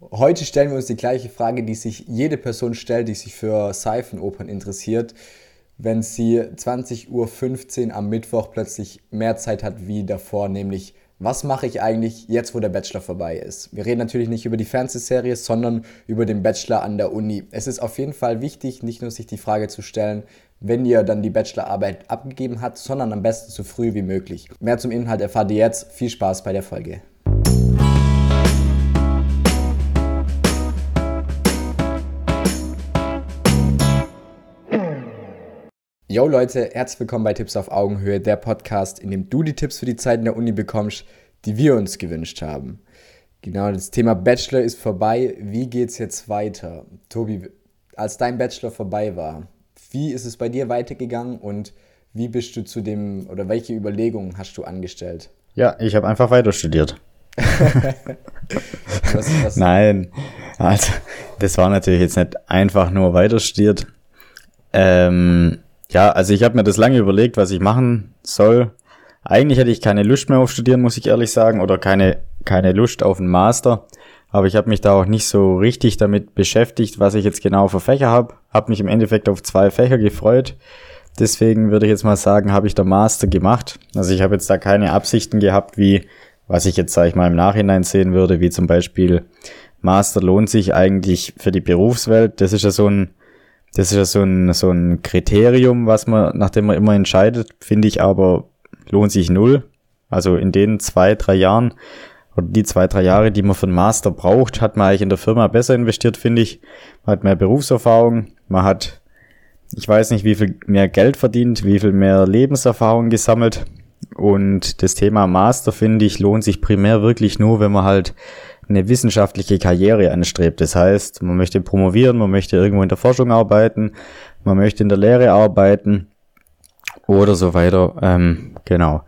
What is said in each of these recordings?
Heute stellen wir uns die gleiche Frage, die sich jede Person stellt, die sich für Seifenopern interessiert, wenn sie 20.15 Uhr am Mittwoch plötzlich mehr Zeit hat wie davor, nämlich was mache ich eigentlich jetzt, wo der Bachelor vorbei ist? Wir reden natürlich nicht über die Fernsehserie, sondern über den Bachelor an der Uni. Es ist auf jeden Fall wichtig, nicht nur sich die Frage zu stellen, wenn ihr dann die Bachelorarbeit abgegeben habt, sondern am besten so früh wie möglich. Mehr zum Inhalt erfahrt ihr jetzt. Viel Spaß bei der Folge. Yo Leute, herzlich willkommen bei Tipps auf Augenhöhe, der Podcast, in dem du die Tipps für die Zeit in der Uni bekommst, die wir uns gewünscht haben. Genau, das Thema Bachelor ist vorbei. Wie geht's jetzt weiter? Tobi, als dein Bachelor vorbei war, wie ist es bei dir weitergegangen und wie bist du zu dem oder welche Überlegungen hast du angestellt? Ja, ich habe einfach weiter studiert. was, was? Nein, also das war natürlich jetzt nicht einfach nur weiter studiert. Ähm, ja, also ich habe mir das lange überlegt, was ich machen soll. Eigentlich hätte ich keine Lust mehr auf Studieren, muss ich ehrlich sagen, oder keine, keine Lust auf einen Master. Aber ich habe mich da auch nicht so richtig damit beschäftigt, was ich jetzt genau für Fächer habe. Habe mich im Endeffekt auf zwei Fächer gefreut. Deswegen würde ich jetzt mal sagen, habe ich der Master gemacht. Also ich habe jetzt da keine Absichten gehabt, wie was ich jetzt, sage ich mal, im Nachhinein sehen würde, wie zum Beispiel Master lohnt sich eigentlich für die Berufswelt. Das ist ja so ein das ist ja so ein, so ein Kriterium, was man, nachdem man immer entscheidet, finde ich aber, lohnt sich null. Also in den zwei, drei Jahren oder die zwei, drei Jahre, die man für einen Master braucht, hat man eigentlich in der Firma besser investiert, finde ich. Man hat mehr Berufserfahrung, man hat, ich weiß nicht, wie viel mehr Geld verdient, wie viel mehr Lebenserfahrung gesammelt. Und das Thema Master, finde ich, lohnt sich primär wirklich nur, wenn man halt eine wissenschaftliche Karriere anstrebt. Das heißt, man möchte promovieren, man möchte irgendwo in der Forschung arbeiten, man möchte in der Lehre arbeiten oder so weiter. Ähm, genau.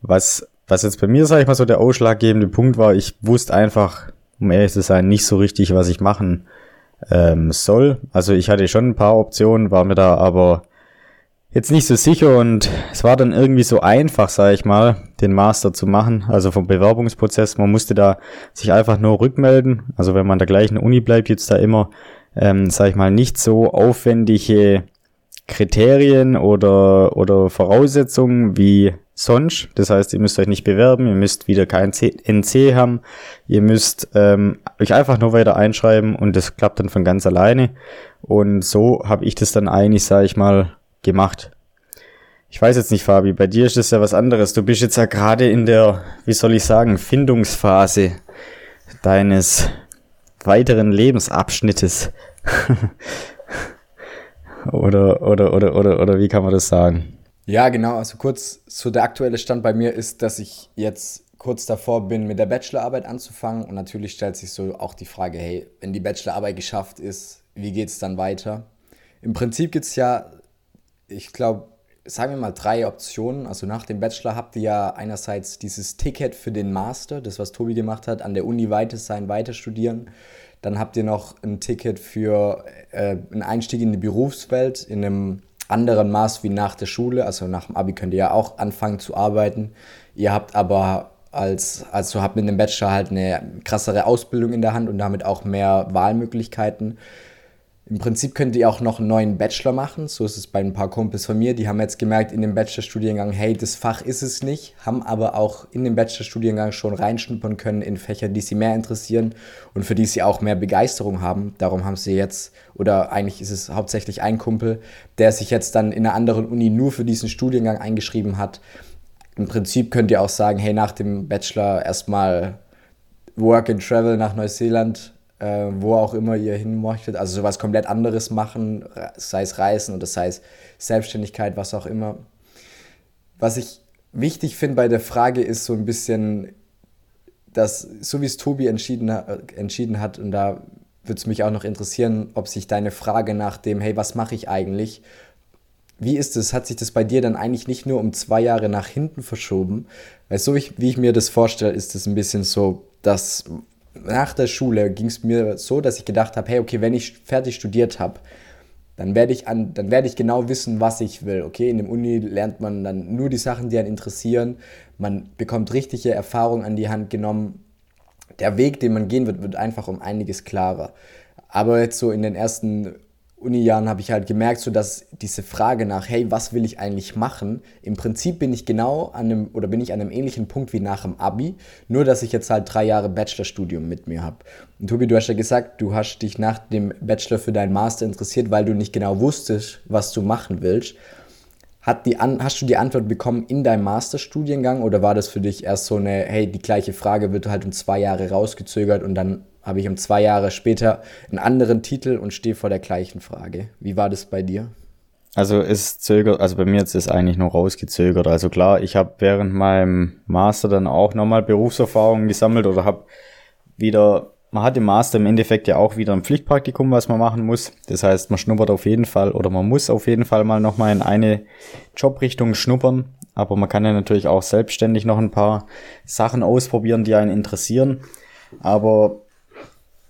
Was, was jetzt bei mir, sage ich mal, so der ausschlaggebende Punkt war, ich wusste einfach, um ehrlich zu sein, nicht so richtig, was ich machen ähm, soll. Also ich hatte schon ein paar Optionen, war mir da aber jetzt nicht so sicher und es war dann irgendwie so einfach, sage ich mal, den Master zu machen, also vom Bewerbungsprozess. Man musste da sich einfach nur rückmelden. Also wenn man der gleichen Uni bleibt, gibt's da immer, ähm, sage ich mal, nicht so aufwendige Kriterien oder, oder Voraussetzungen wie sonst. Das heißt, ihr müsst euch nicht bewerben, ihr müsst wieder kein NC haben, ihr müsst ähm, euch einfach nur weiter einschreiben und das klappt dann von ganz alleine. Und so habe ich das dann eigentlich, sage ich mal, gemacht. Ich weiß jetzt nicht, Fabi, bei dir ist das ja was anderes. Du bist jetzt ja gerade in der, wie soll ich sagen, Findungsphase deines weiteren Lebensabschnittes. oder, oder, oder, oder, oder wie kann man das sagen? Ja, genau. Also kurz, so der aktuelle Stand bei mir ist, dass ich jetzt kurz davor bin, mit der Bachelorarbeit anzufangen. Und natürlich stellt sich so auch die Frage, hey, wenn die Bachelorarbeit geschafft ist, wie geht es dann weiter? Im Prinzip gibt es ja ich glaube, sagen wir mal drei Optionen. Also nach dem Bachelor habt ihr ja einerseits dieses Ticket für den Master, das was Tobi gemacht hat, an der Uni weiter sein, weiter studieren. Dann habt ihr noch ein Ticket für äh, einen Einstieg in die Berufswelt in einem anderen Maß wie nach der Schule. Also nach dem Abi könnt ihr ja auch anfangen zu arbeiten. Ihr habt aber als, also habt mit dem Bachelor halt eine krassere Ausbildung in der Hand und damit auch mehr Wahlmöglichkeiten. Im Prinzip könnt ihr auch noch einen neuen Bachelor machen. So ist es bei ein paar Kumpels von mir. Die haben jetzt gemerkt in dem Bachelorstudiengang, hey, das Fach ist es nicht, haben aber auch in dem Bachelorstudiengang schon reinschnuppern können in Fächer, die sie mehr interessieren und für die sie auch mehr Begeisterung haben. Darum haben sie jetzt, oder eigentlich ist es hauptsächlich ein Kumpel, der sich jetzt dann in einer anderen Uni nur für diesen Studiengang eingeschrieben hat. Im Prinzip könnt ihr auch sagen, hey, nach dem Bachelor erstmal Work and Travel nach Neuseeland äh, wo auch immer ihr hin möchtet. Also sowas komplett anderes machen, sei es Reisen oder sei es Selbstständigkeit, was auch immer. Was ich wichtig finde bei der Frage ist so ein bisschen, dass so wie es Tobi entschieden, entschieden hat, und da würde es mich auch noch interessieren, ob sich deine Frage nach dem, hey, was mache ich eigentlich, wie ist es? Hat sich das bei dir dann eigentlich nicht nur um zwei Jahre nach hinten verschoben? Weil so wie ich mir das vorstelle, ist es ein bisschen so, dass nach der Schule ging es mir so, dass ich gedacht habe, hey, okay, wenn ich fertig studiert habe, dann werde ich an, ich genau wissen, was ich will. Okay, in dem Uni lernt man dann nur die Sachen, die einen interessieren. Man bekommt richtige Erfahrung an die Hand genommen. der Weg, den man gehen wird, wird einfach um einiges klarer. Aber jetzt so in den ersten Uni-Jahren habe ich halt gemerkt, so dass diese Frage nach, hey, was will ich eigentlich machen? Im Prinzip bin ich genau an einem oder bin ich an einem ähnlichen Punkt wie nach dem Abi, nur dass ich jetzt halt drei Jahre Bachelorstudium mit mir habe. Und Tobi, du hast ja gesagt, du hast dich nach dem Bachelor für deinen Master interessiert, weil du nicht genau wusstest, was du machen willst. Hat die An hast du die Antwort bekommen in deinem Masterstudiengang oder war das für dich erst so eine, hey, die gleiche Frage wird halt um zwei Jahre rausgezögert und dann habe ich um zwei Jahre später einen anderen Titel und stehe vor der gleichen Frage. Wie war das bei dir? Also es zögert, also bei mir ist eigentlich nur rausgezögert. Also klar, ich habe während meinem Master dann auch nochmal Berufserfahrungen gesammelt oder habe wieder, man hat im Master im Endeffekt ja auch wieder ein Pflichtpraktikum, was man machen muss. Das heißt, man schnuppert auf jeden Fall oder man muss auf jeden Fall mal nochmal in eine Jobrichtung schnuppern. Aber man kann ja natürlich auch selbstständig noch ein paar Sachen ausprobieren, die einen interessieren. Aber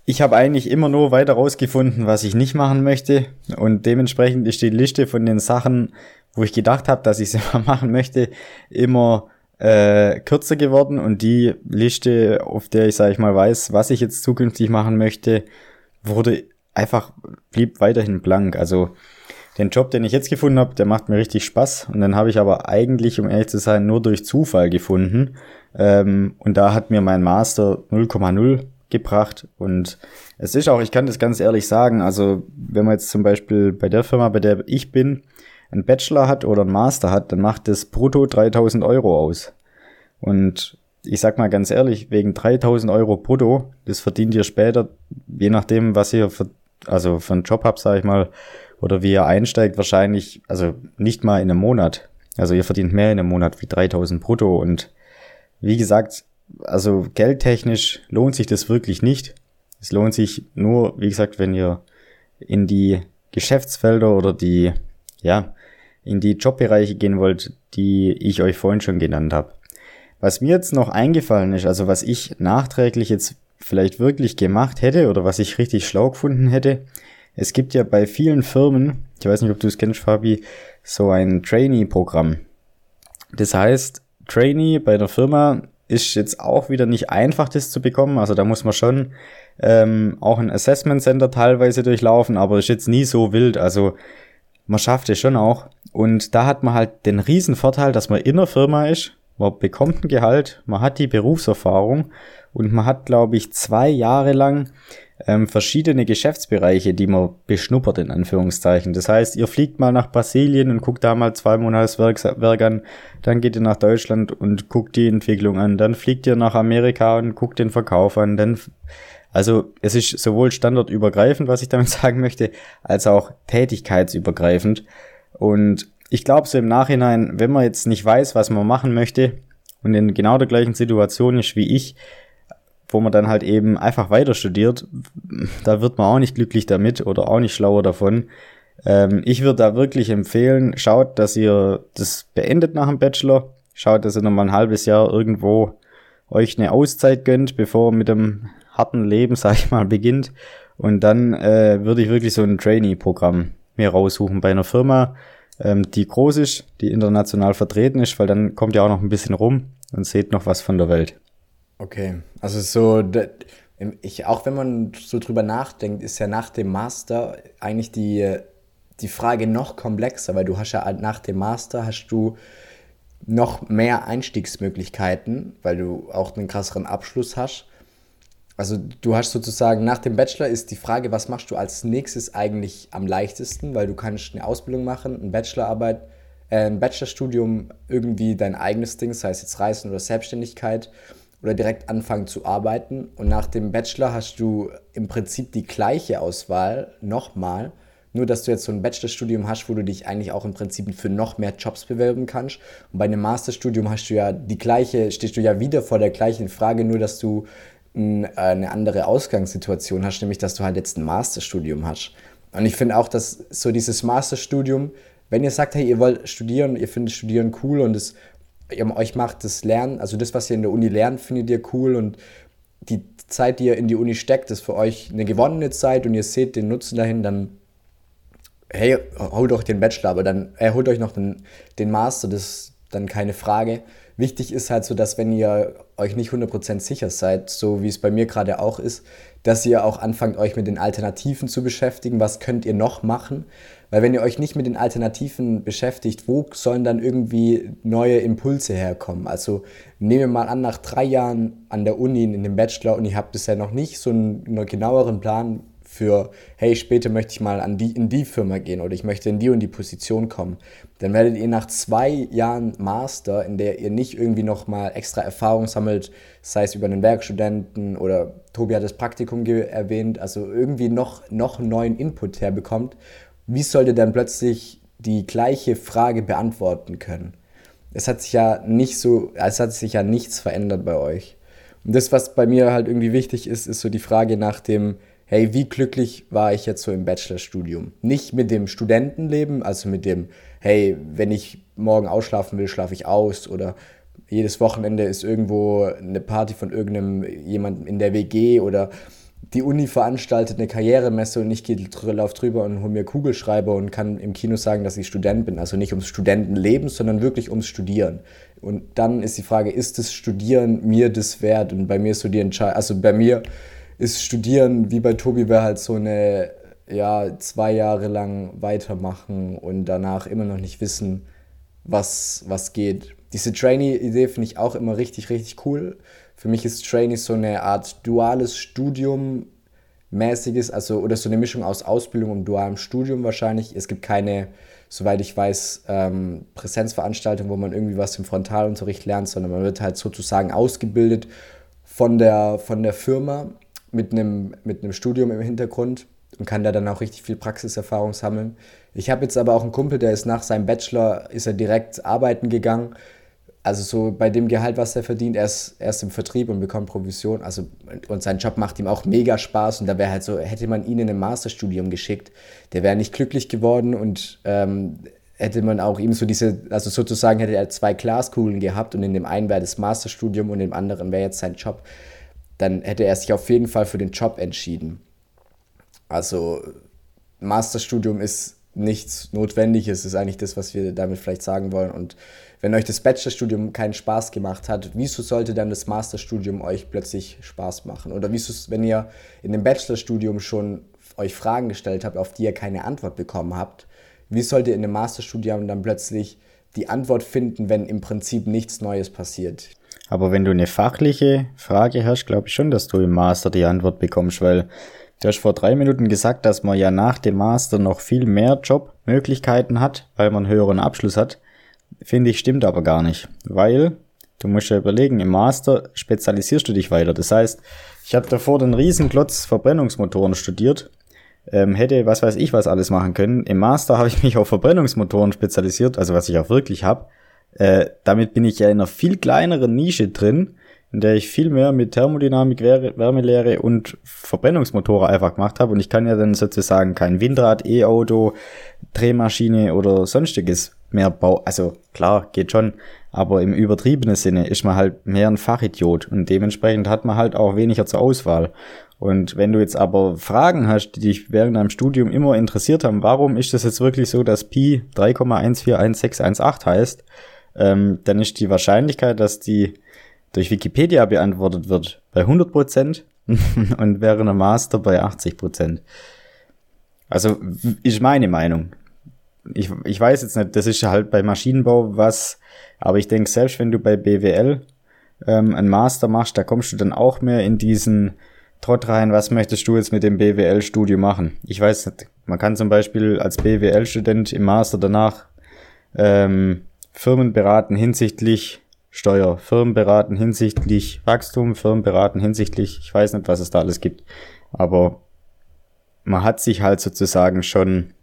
ich habe eigentlich immer nur weiter rausgefunden, was ich nicht machen möchte. Und dementsprechend ist die Liste von den Sachen, wo ich gedacht habe, dass ich sie mal machen möchte, immer äh, kürzer geworden. Und die Liste, auf der ich, sage ich mal, weiß, was ich jetzt zukünftig machen möchte, wurde einfach, blieb weiterhin blank. Also den Job, den ich jetzt gefunden habe, der macht mir richtig Spaß. Und dann habe ich aber eigentlich, um ehrlich zu sein, nur durch Zufall gefunden. Ähm, und da hat mir mein Master 0,0 gebracht. Und es ist auch, ich kann das ganz ehrlich sagen, also wenn man jetzt zum Beispiel bei der Firma, bei der ich bin, einen Bachelor hat oder einen Master hat, dann macht das brutto 3000 Euro aus. Und ich sag mal ganz ehrlich, wegen 3000 Euro brutto, das verdient ihr später, je nachdem, was ihr für, also für einen Job habt, sag ich mal, oder wie ihr einsteigt, wahrscheinlich, also nicht mal in einem Monat. Also ihr verdient mehr in einem Monat wie 3000 brutto und wie gesagt, also geldtechnisch lohnt sich das wirklich nicht. Es lohnt sich nur, wie gesagt, wenn ihr in die Geschäftsfelder oder die, ja, in die Jobbereiche gehen wollt, die ich euch vorhin schon genannt habe. Was mir jetzt noch eingefallen ist, also was ich nachträglich jetzt vielleicht wirklich gemacht hätte oder was ich richtig schlau gefunden hätte, es gibt ja bei vielen Firmen, ich weiß nicht, ob du es kennst, Fabi, so ein Trainee-Programm. Das heißt, Trainee bei der Firma ist jetzt auch wieder nicht einfach, das zu bekommen. Also da muss man schon ähm, auch ein Assessment Center teilweise durchlaufen, aber ist jetzt nie so wild. Also man schafft es schon auch. Und da hat man halt den riesen Vorteil, dass man in der Firma ist, man bekommt ein Gehalt, man hat die Berufserfahrung und man hat, glaube ich, zwei Jahre lang ähm, verschiedene Geschäftsbereiche, die man beschnuppert, in Anführungszeichen. Das heißt, ihr fliegt mal nach Brasilien und guckt da mal zwei Monate Werk, Werk an, dann geht ihr nach Deutschland und guckt die Entwicklung an, dann fliegt ihr nach Amerika und guckt den Verkauf an, dann also es ist sowohl standardübergreifend, was ich damit sagen möchte, als auch tätigkeitsübergreifend. Und ich glaube so im Nachhinein, wenn man jetzt nicht weiß, was man machen möchte und in genau der gleichen Situation ist wie ich, wo man dann halt eben einfach weiter studiert, da wird man auch nicht glücklich damit oder auch nicht schlauer davon. Ähm, ich würde da wirklich empfehlen, schaut, dass ihr das beendet nach dem Bachelor, schaut, dass ihr nochmal ein halbes Jahr irgendwo euch eine Auszeit gönnt, bevor mit dem harten Leben, sag ich mal, beginnt. Und dann äh, würde ich wirklich so ein Trainee-Programm mir raussuchen bei einer Firma, ähm, die groß ist, die international vertreten ist, weil dann kommt ihr auch noch ein bisschen rum und seht noch was von der Welt. Okay, also so, ich, auch wenn man so drüber nachdenkt, ist ja nach dem Master eigentlich die, die Frage noch komplexer, weil du hast ja nach dem Master hast du noch mehr Einstiegsmöglichkeiten, weil du auch einen krasseren Abschluss hast. Also du hast sozusagen nach dem Bachelor ist die Frage, was machst du als nächstes eigentlich am leichtesten, weil du kannst eine Ausbildung machen, eine Bachelorarbeit, äh, ein Bachelorstudium, irgendwie dein eigenes Ding, sei es jetzt Reisen oder Selbstständigkeit oder direkt anfangen zu arbeiten. Und nach dem Bachelor hast du im Prinzip die gleiche Auswahl nochmal, nur dass du jetzt so ein Bachelorstudium hast, wo du dich eigentlich auch im Prinzip für noch mehr Jobs bewerben kannst. Und bei einem Masterstudium hast du ja die gleiche, stehst du ja wieder vor der gleichen Frage, nur dass du äh, eine andere Ausgangssituation hast, nämlich dass du halt jetzt ein Masterstudium hast. Und ich finde auch, dass so dieses Masterstudium, wenn ihr sagt, hey, ihr wollt studieren, ihr findet Studieren cool und es euch macht das Lernen, also das, was ihr in der Uni lernt, findet ihr cool und die Zeit, die ihr in die Uni steckt, ist für euch eine gewonnene Zeit und ihr seht den Nutzen dahin, dann hey, holt euch den Bachelor, aber dann äh, holt euch noch den, den Master, das ist dann keine Frage. Wichtig ist halt so, dass wenn ihr euch nicht 100% sicher seid, so wie es bei mir gerade auch ist, dass ihr auch anfangt, euch mit den Alternativen zu beschäftigen. Was könnt ihr noch machen? Weil wenn ihr euch nicht mit den Alternativen beschäftigt, wo sollen dann irgendwie neue Impulse herkommen? Also nehmen wir mal an, nach drei Jahren an der Uni in dem Bachelor und ihr habt bisher noch nicht so einen, einen genaueren Plan, für, hey, später möchte ich mal an die, in die Firma gehen oder ich möchte in die und die Position kommen, dann werdet ihr nach zwei Jahren Master, in der ihr nicht irgendwie nochmal extra Erfahrung sammelt, sei es über einen Werkstudenten oder Tobi hat das Praktikum erwähnt, also irgendwie noch, noch neuen Input herbekommt, wie sollt ihr dann plötzlich die gleiche Frage beantworten können? Es hat sich ja nicht so, es hat sich ja nichts verändert bei euch. Und das, was bei mir halt irgendwie wichtig ist, ist so die Frage nach dem, hey, wie glücklich war ich jetzt so im Bachelorstudium? Nicht mit dem Studentenleben, also mit dem, hey, wenn ich morgen ausschlafen will, schlafe ich aus oder jedes Wochenende ist irgendwo eine Party von irgendeinem jemandem in der WG oder die Uni veranstaltet eine Karrieremesse und ich gehe drüber und hole mir Kugelschreiber und kann im Kino sagen, dass ich Student bin. Also nicht ums Studentenleben, sondern wirklich ums Studieren. Und dann ist die Frage, ist das Studieren mir das wert? Und bei mir ist so die Entscheidung, also bei mir ist Studieren wie bei Tobi wäre halt so eine, ja, zwei Jahre lang weitermachen und danach immer noch nicht wissen, was, was geht. Diese Trainee-Idee finde ich auch immer richtig, richtig cool. Für mich ist Trainee so eine Art duales Studium mäßiges, also oder so eine Mischung aus Ausbildung und dualem Studium wahrscheinlich. Es gibt keine, soweit ich weiß, ähm, Präsenzveranstaltungen, wo man irgendwie was im Frontalunterricht lernt, sondern man wird halt sozusagen ausgebildet von der, von der Firma mit einem, mit einem Studium im Hintergrund und kann da dann auch richtig viel Praxiserfahrung sammeln. Ich habe jetzt aber auch einen Kumpel, der ist nach seinem Bachelor, ist er direkt arbeiten gegangen. Also so bei dem Gehalt, was er verdient, er ist, er ist im Vertrieb und bekommt Provision. Also, und sein Job macht ihm auch mega Spaß. Und da wäre halt so, hätte man ihn in ein Masterstudium geschickt, der wäre nicht glücklich geworden und ähm, hätte man auch ihm so diese, also sozusagen hätte er zwei Glaskugeln gehabt und in dem einen wäre das Masterstudium und im anderen wäre jetzt sein Job dann hätte er sich auf jeden Fall für den Job entschieden. Also Masterstudium ist nichts Notwendiges, ist eigentlich das, was wir damit vielleicht sagen wollen. Und wenn euch das Bachelorstudium keinen Spaß gemacht hat, wieso sollte dann das Masterstudium euch plötzlich Spaß machen? Oder wieso, wenn ihr in dem Bachelorstudium schon euch Fragen gestellt habt, auf die ihr keine Antwort bekommen habt, wie sollt ihr in dem Masterstudium dann plötzlich die Antwort finden, wenn im Prinzip nichts Neues passiert? Aber wenn du eine fachliche Frage hast, glaube ich schon, dass du im Master die Antwort bekommst, weil du hast vor drei Minuten gesagt, dass man ja nach dem Master noch viel mehr Jobmöglichkeiten hat, weil man einen höheren Abschluss hat. Finde ich stimmt aber gar nicht, weil du musst ja überlegen, im Master spezialisierst du dich weiter. Das heißt, ich habe davor den Riesenklotz Verbrennungsmotoren studiert, ähm, hätte was weiß ich was alles machen können. Im Master habe ich mich auf Verbrennungsmotoren spezialisiert, also was ich auch wirklich habe. Äh, damit bin ich ja in einer viel kleineren Nische drin, in der ich viel mehr mit Thermodynamik, Wärmelehre und Verbrennungsmotoren einfach gemacht habe. Und ich kann ja dann sozusagen kein Windrad, E-Auto, Drehmaschine oder sonstiges mehr bauen. Also klar, geht schon. Aber im übertriebenen Sinne ist man halt mehr ein Fachidiot und dementsprechend hat man halt auch weniger zur Auswahl. Und wenn du jetzt aber Fragen hast, die dich während deinem Studium immer interessiert haben, warum ist das jetzt wirklich so, dass Pi 3,141618 heißt, ähm, dann ist die Wahrscheinlichkeit, dass die durch Wikipedia beantwortet wird, bei 100% und während einem Master bei 80%. Also ist meine Meinung. Ich, ich weiß jetzt nicht, das ist halt bei Maschinenbau was, aber ich denke, selbst wenn du bei BWL ähm, einen Master machst, da kommst du dann auch mehr in diesen Trott rein, was möchtest du jetzt mit dem BWL-Studio machen? Ich weiß nicht, man kann zum Beispiel als BWL-Student im Master danach ähm, Firmen beraten hinsichtlich Steuer, Firmen beraten hinsichtlich Wachstum, Firmen beraten hinsichtlich, ich weiß nicht, was es da alles gibt, aber man hat sich halt sozusagen schon,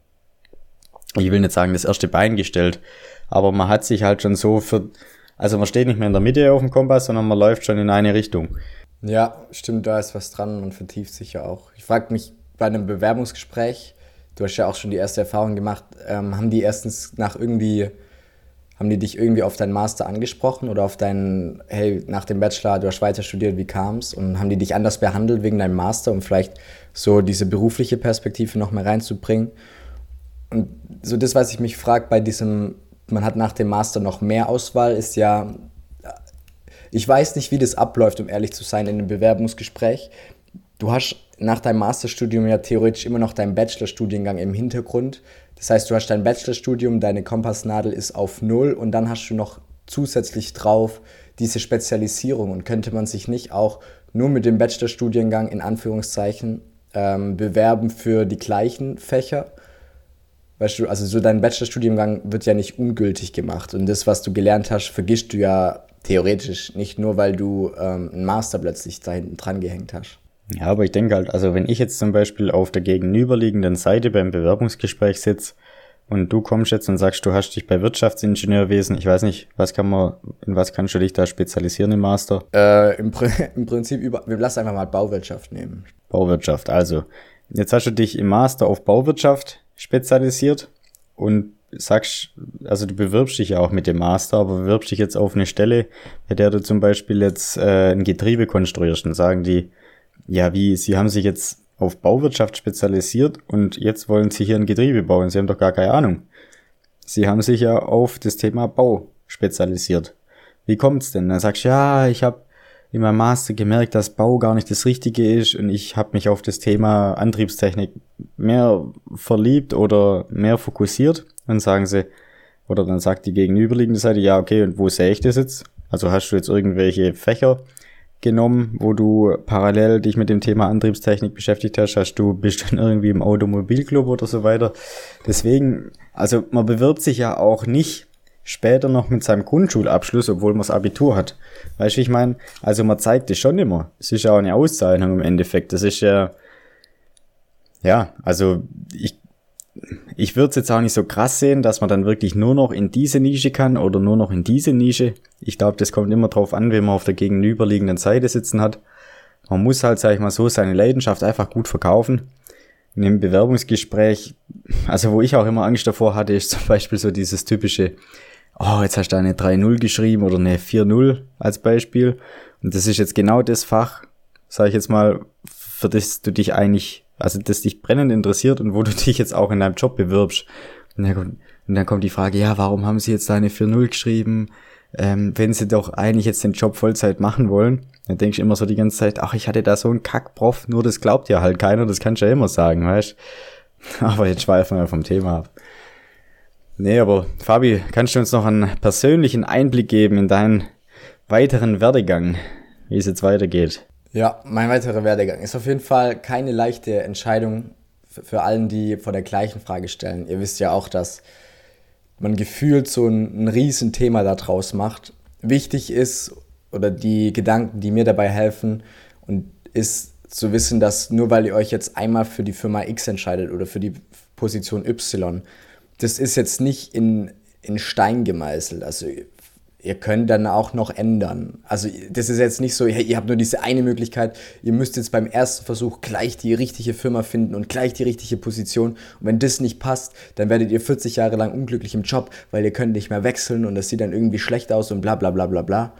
ich will nicht sagen, das erste Bein gestellt, aber man hat sich halt schon so für, also man steht nicht mehr in der Mitte auf dem Kompass, sondern man läuft schon in eine Richtung. Ja, stimmt, da ist was dran, man vertieft sich ja auch. Ich frage mich bei einem Bewerbungsgespräch, du hast ja auch schon die erste Erfahrung gemacht, ähm, haben die erstens nach irgendwie haben die dich irgendwie auf deinen Master angesprochen oder auf deinen, hey, nach dem Bachelor, du hast weiter studiert, wie kam's? Und haben die dich anders behandelt wegen deinem Master, um vielleicht so diese berufliche Perspektive noch mehr reinzubringen? Und so das, was ich mich frage bei diesem, man hat nach dem Master noch mehr Auswahl, ist ja, Ich weiß nicht, wie das abläuft, um ehrlich zu sein, in einem Bewerbungsgespräch. Du hast nach deinem Masterstudium ja theoretisch immer noch deinen Bachelorstudiengang im Hintergrund. Das heißt, du hast dein Bachelorstudium, deine Kompassnadel ist auf Null und dann hast du noch zusätzlich drauf diese Spezialisierung und könnte man sich nicht auch nur mit dem Bachelorstudiengang in Anführungszeichen ähm, bewerben für die gleichen Fächer? Weißt du, also so dein Bachelorstudiengang wird ja nicht ungültig gemacht und das, was du gelernt hast, vergisst du ja theoretisch nicht nur, weil du ähm, einen Master plötzlich da hinten dran gehängt hast. Ja, aber ich denke halt, also wenn ich jetzt zum Beispiel auf der gegenüberliegenden Seite beim Bewerbungsgespräch sitze und du kommst jetzt und sagst, du hast dich bei Wirtschaftsingenieurwesen, ich weiß nicht, was kann man, in was kannst du dich da spezialisieren im Master? Äh, im, im Prinzip über, wir lassen einfach mal Bauwirtschaft nehmen. Bauwirtschaft, also. Jetzt hast du dich im Master auf Bauwirtschaft spezialisiert und sagst, also du bewirbst dich ja auch mit dem Master, aber bewirbst dich jetzt auf eine Stelle, bei der du zum Beispiel jetzt äh, ein Getriebe konstruierst und sagen die, ja, wie, sie haben sich jetzt auf Bauwirtschaft spezialisiert und jetzt wollen sie hier ein Getriebe bauen. Sie haben doch gar keine Ahnung. Sie haben sich ja auf das Thema Bau spezialisiert. Wie kommt's denn? Dann sagst du, ja, ich habe in meinem Master gemerkt, dass Bau gar nicht das Richtige ist und ich habe mich auf das Thema Antriebstechnik mehr verliebt oder mehr fokussiert. Dann sagen sie, oder dann sagt die gegenüberliegende Seite, ja, okay, und wo sehe ich das jetzt? Also hast du jetzt irgendwelche Fächer, genommen, wo du parallel dich mit dem Thema Antriebstechnik beschäftigt hast, hast du bist dann irgendwie im Automobilclub oder so weiter. Deswegen, also man bewirbt sich ja auch nicht später noch mit seinem Grundschulabschluss, obwohl man das Abitur hat. Weißt du, ich meine, also man zeigt es schon immer. Es ist ja auch eine Auszeichnung im Endeffekt. Das ist ja, ja, also ich würde es jetzt auch nicht so krass sehen, dass man dann wirklich nur noch in diese Nische kann oder nur noch in diese Nische. Ich glaube, das kommt immer drauf an, wenn man auf der gegenüberliegenden Seite sitzen hat. Man muss halt, sag ich mal so, seine Leidenschaft einfach gut verkaufen. In einem Bewerbungsgespräch, also wo ich auch immer Angst davor hatte, ist zum Beispiel so dieses typische, oh, jetzt hast du eine 3-0 geschrieben oder eine 4-0 als Beispiel. Und das ist jetzt genau das Fach, sage ich jetzt mal, für das du dich eigentlich also das dich brennend interessiert und wo du dich jetzt auch in deinem Job bewirbst. Und dann kommt, und dann kommt die Frage, ja, warum haben sie jetzt da eine 4-0 geschrieben, ähm, wenn sie doch eigentlich jetzt den Job Vollzeit machen wollen? Dann denkst du immer so die ganze Zeit, ach, ich hatte da so einen Kackprof, nur das glaubt ja halt keiner, das kannst du ja immer sagen, weißt Aber jetzt schweifen wir vom Thema ab. Nee, aber Fabi, kannst du uns noch einen persönlichen Einblick geben in deinen weiteren Werdegang, wie es jetzt weitergeht? Ja, mein weiterer Werdegang ist auf jeden Fall keine leichte Entscheidung für allen, die vor der gleichen Frage stellen. Ihr wisst ja auch, dass man gefühlt so ein, ein Riesenthema daraus macht. Wichtig ist, oder die Gedanken, die mir dabei helfen, und ist zu wissen, dass nur weil ihr euch jetzt einmal für die Firma X entscheidet oder für die Position Y, das ist jetzt nicht in, in Stein gemeißelt. Also ihr könnt dann auch noch ändern. Also das ist jetzt nicht so, hey, ihr habt nur diese eine Möglichkeit, ihr müsst jetzt beim ersten Versuch gleich die richtige Firma finden und gleich die richtige Position. Und wenn das nicht passt, dann werdet ihr 40 Jahre lang unglücklich im Job, weil ihr könnt nicht mehr wechseln und das sieht dann irgendwie schlecht aus und bla bla bla bla bla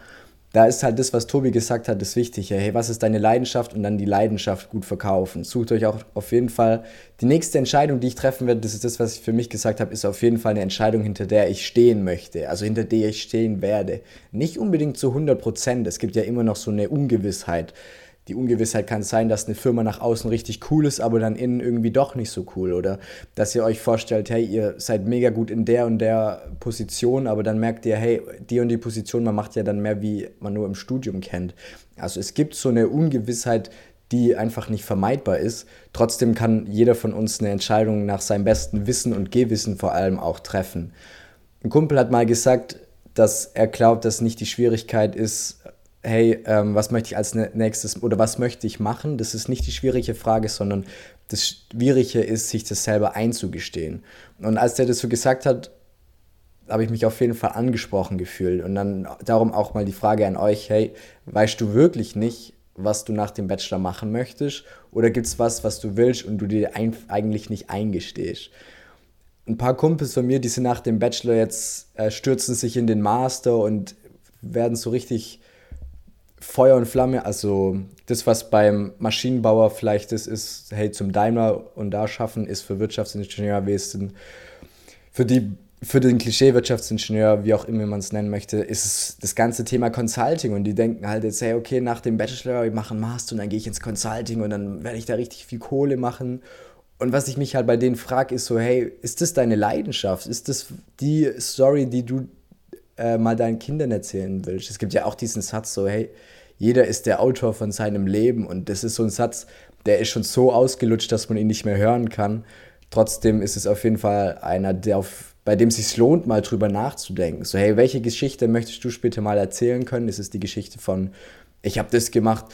da ist halt das, was Tobi gesagt hat, das Wichtige. Hey, was ist deine Leidenschaft? Und dann die Leidenschaft gut verkaufen. Sucht euch auch auf jeden Fall die nächste Entscheidung, die ich treffen werde. Das ist das, was ich für mich gesagt habe, ist auf jeden Fall eine Entscheidung, hinter der ich stehen möchte. Also hinter der ich stehen werde. Nicht unbedingt zu 100 Prozent. Es gibt ja immer noch so eine Ungewissheit die Ungewissheit kann sein, dass eine Firma nach außen richtig cool ist, aber dann innen irgendwie doch nicht so cool. Oder dass ihr euch vorstellt, hey, ihr seid mega gut in der und der Position, aber dann merkt ihr, hey, die und die Position, man macht ja dann mehr, wie man nur im Studium kennt. Also es gibt so eine Ungewissheit, die einfach nicht vermeidbar ist. Trotzdem kann jeder von uns eine Entscheidung nach seinem besten Wissen und Gewissen vor allem auch treffen. Ein Kumpel hat mal gesagt, dass er glaubt, dass nicht die Schwierigkeit ist, hey, ähm, was möchte ich als nächstes oder was möchte ich machen? Das ist nicht die schwierige Frage, sondern das Schwierige ist, sich das selber einzugestehen. Und als der das so gesagt hat, habe ich mich auf jeden Fall angesprochen gefühlt. Und dann darum auch mal die Frage an euch, hey, weißt du wirklich nicht, was du nach dem Bachelor machen möchtest? Oder gibt es was, was du willst und du dir eigentlich nicht eingestehst? Ein paar Kumpels von mir, die sind nach dem Bachelor jetzt, äh, stürzen sich in den Master und werden so richtig Feuer und Flamme, also das, was beim Maschinenbauer vielleicht ist, ist, hey, zum Daimler und da schaffen, ist für Wirtschaftsingenieurwesen für die für den Klischee-Wirtschaftsingenieur, wie auch immer man es nennen möchte, ist das ganze Thema Consulting und die denken halt jetzt, hey, okay, nach dem Bachelor, ich mache einen Master und dann gehe ich ins Consulting und dann werde ich da richtig viel Kohle machen. Und was ich mich halt bei denen frage, ist so, hey, ist das deine Leidenschaft? Ist das die Story, die du äh, mal deinen Kindern erzählen willst? Es gibt ja auch diesen Satz so, hey, jeder ist der Autor von seinem Leben und das ist so ein Satz, der ist schon so ausgelutscht, dass man ihn nicht mehr hören kann. Trotzdem ist es auf jeden Fall einer, der auf, bei dem es sich lohnt, mal drüber nachzudenken. So, hey, welche Geschichte möchtest du später mal erzählen können? Ist es die Geschichte von, ich habe das gemacht,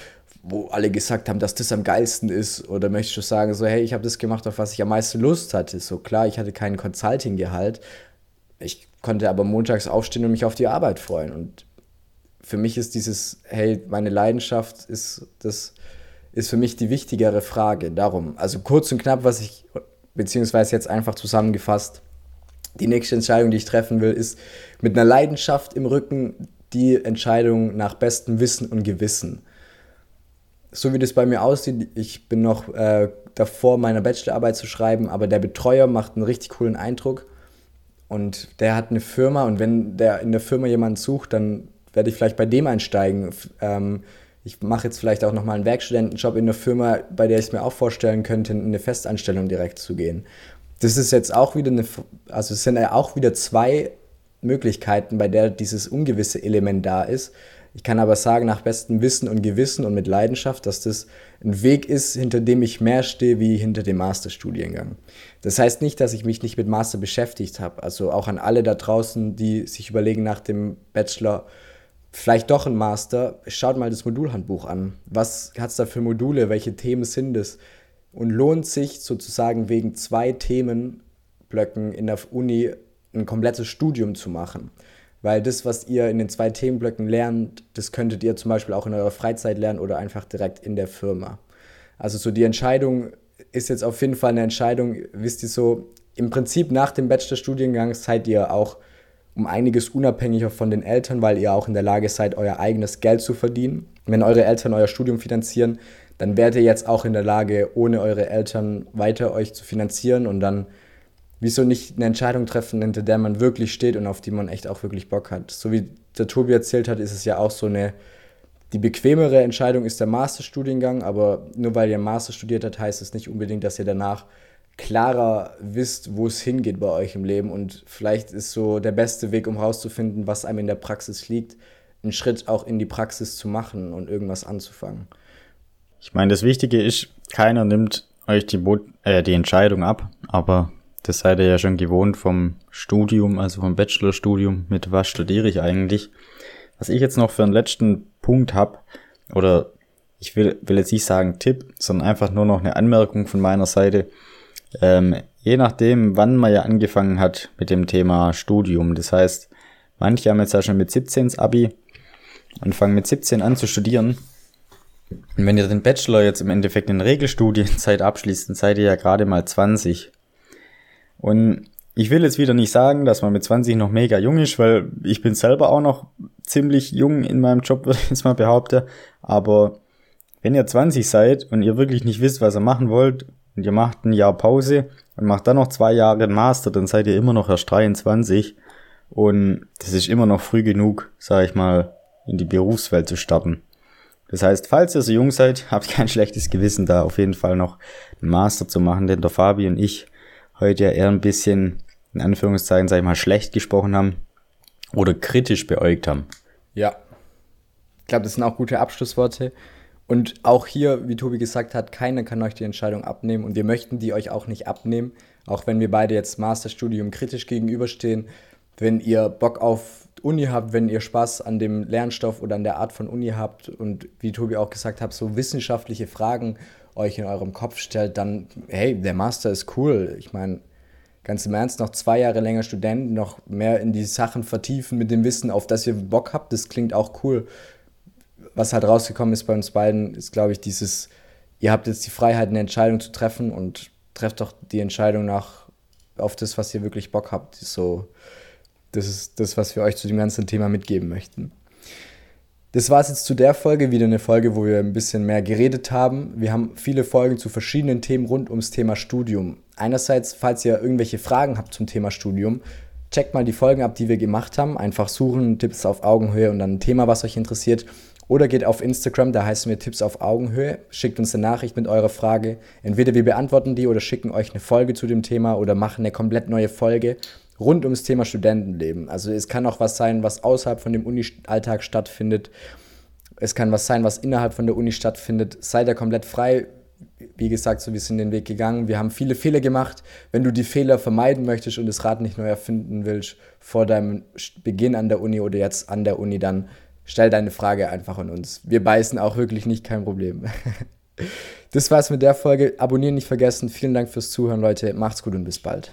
wo alle gesagt haben, dass das am geilsten ist? Oder möchtest du sagen, so, hey, ich habe das gemacht, auf was ich am meisten Lust hatte? So, klar, ich hatte keinen Consulting-Gehalt. Ich konnte aber montags aufstehen und mich auf die Arbeit freuen. Und für mich ist dieses, hey, meine Leidenschaft ist das ist für mich die wichtigere Frage. Darum, also kurz und knapp, was ich beziehungsweise jetzt einfach zusammengefasst, die nächste Entscheidung, die ich treffen will, ist mit einer Leidenschaft im Rücken die Entscheidung nach bestem Wissen und Gewissen. So wie das bei mir aussieht, ich bin noch äh, davor, meine Bachelorarbeit zu schreiben, aber der Betreuer macht einen richtig coolen Eindruck und der hat eine Firma und wenn der in der Firma jemanden sucht, dann werde ich vielleicht bei dem einsteigen. Ähm, ich mache jetzt vielleicht auch nochmal einen Werkstudentenjob in einer Firma, bei der ich es mir auch vorstellen könnte, in eine Festanstellung direkt zu gehen. Das ist jetzt auch wieder eine, also es sind ja auch wieder zwei Möglichkeiten, bei der dieses ungewisse Element da ist. Ich kann aber sagen, nach bestem Wissen und Gewissen und mit Leidenschaft, dass das ein Weg ist, hinter dem ich mehr stehe wie hinter dem Masterstudiengang. Das heißt nicht, dass ich mich nicht mit Master beschäftigt habe. Also auch an alle da draußen, die sich überlegen, nach dem Bachelor vielleicht doch ein Master, schaut mal das Modulhandbuch an. Was hat es da für Module? Welche Themen sind es? Und lohnt sich sozusagen wegen zwei Themenblöcken in der Uni ein komplettes Studium zu machen? Weil das, was ihr in den zwei Themenblöcken lernt, das könntet ihr zum Beispiel auch in eurer Freizeit lernen oder einfach direkt in der Firma. Also so die Entscheidung ist jetzt auf jeden Fall eine Entscheidung, wisst ihr so, im Prinzip nach dem Bachelorstudiengang seid ihr auch um einiges unabhängiger von den Eltern, weil ihr auch in der Lage seid, euer eigenes Geld zu verdienen. Wenn eure Eltern euer Studium finanzieren, dann werdet ihr jetzt auch in der Lage, ohne eure Eltern weiter euch zu finanzieren und dann wieso nicht eine Entscheidung treffen, hinter der man wirklich steht und auf die man echt auch wirklich Bock hat. So wie der Tobi erzählt hat, ist es ja auch so eine, die bequemere Entscheidung ist der Masterstudiengang, aber nur weil ihr Master studiert habt, heißt es nicht unbedingt, dass ihr danach klarer wisst, wo es hingeht bei euch im Leben. Und vielleicht ist so der beste Weg, um herauszufinden, was einem in der Praxis liegt, einen Schritt auch in die Praxis zu machen und irgendwas anzufangen. Ich meine, das Wichtige ist, keiner nimmt euch die, Bo äh, die Entscheidung ab, aber das seid ihr ja schon gewohnt vom Studium, also vom Bachelorstudium, mit was studiere ich eigentlich. Was ich jetzt noch für einen letzten Punkt habe, oder ich will, will jetzt nicht sagen Tipp, sondern einfach nur noch eine Anmerkung von meiner Seite. Ähm, je nachdem, wann man ja angefangen hat mit dem Thema Studium. Das heißt, manche haben jetzt ja schon mit 17 das Abi und fangen mit 17 an zu studieren. Und wenn ihr den Bachelor jetzt im Endeffekt in Regelstudienzeit abschließt, dann seid ihr ja gerade mal 20. Und ich will jetzt wieder nicht sagen, dass man mit 20 noch mega jung ist, weil ich bin selber auch noch ziemlich jung in meinem Job, würde ich jetzt mal behaupten. Aber wenn ihr 20 seid und ihr wirklich nicht wisst, was ihr machen wollt und ihr macht ein Jahr Pause und macht dann noch zwei Jahre Master, dann seid ihr immer noch erst 23 und das ist immer noch früh genug, sag ich mal, in die Berufswelt zu starten. Das heißt, falls ihr so jung seid, habt kein schlechtes Gewissen da auf jeden Fall noch einen Master zu machen, denn der Fabi und ich heute ja eher ein bisschen, in Anführungszeichen, sag ich mal, schlecht gesprochen haben oder kritisch beäugt haben. Ja. Ich glaube, das sind auch gute Abschlussworte. Und auch hier, wie Tobi gesagt hat, keiner kann euch die Entscheidung abnehmen und wir möchten die euch auch nicht abnehmen, auch wenn wir beide jetzt Masterstudium kritisch gegenüberstehen. Wenn ihr Bock auf Uni habt, wenn ihr Spaß an dem Lernstoff oder an der Art von Uni habt und wie Tobi auch gesagt hat, so wissenschaftliche Fragen euch in eurem Kopf stellt, dann, hey, der Master ist cool. Ich meine, ganz im Ernst, noch zwei Jahre länger Student, noch mehr in die Sachen vertiefen mit dem Wissen, auf das ihr Bock habt, das klingt auch cool was halt rausgekommen ist bei uns beiden, ist, glaube ich, dieses, ihr habt jetzt die Freiheit, eine Entscheidung zu treffen und trefft doch die Entscheidung nach auf das, was ihr wirklich Bock habt. So, das ist das, was wir euch zu dem ganzen Thema mitgeben möchten. Das war es jetzt zu der Folge, wieder eine Folge, wo wir ein bisschen mehr geredet haben. Wir haben viele Folgen zu verschiedenen Themen rund ums Thema Studium. Einerseits, falls ihr irgendwelche Fragen habt zum Thema Studium, checkt mal die Folgen ab, die wir gemacht haben. Einfach suchen, Tipps auf Augenhöhe und dann ein Thema, was euch interessiert. Oder geht auf Instagram, da heißen wir Tipps auf Augenhöhe. Schickt uns eine Nachricht mit eurer Frage. Entweder wir beantworten die oder schicken euch eine Folge zu dem Thema oder machen eine komplett neue Folge rund ums Thema Studentenleben. Also es kann auch was sein, was außerhalb von dem Uni-Alltag stattfindet. Es kann was sein, was innerhalb von der Uni stattfindet. Seid ihr komplett frei. Wie gesagt, so wir sind den Weg gegangen. Wir haben viele Fehler gemacht. Wenn du die Fehler vermeiden möchtest und das Rad nicht neu erfinden willst vor deinem Beginn an der Uni oder jetzt an der Uni, dann stell deine Frage einfach an uns. Wir beißen auch wirklich nicht, kein Problem. das war's mit der Folge. Abonnieren nicht vergessen. Vielen Dank fürs Zuhören, Leute. Macht's gut und bis bald.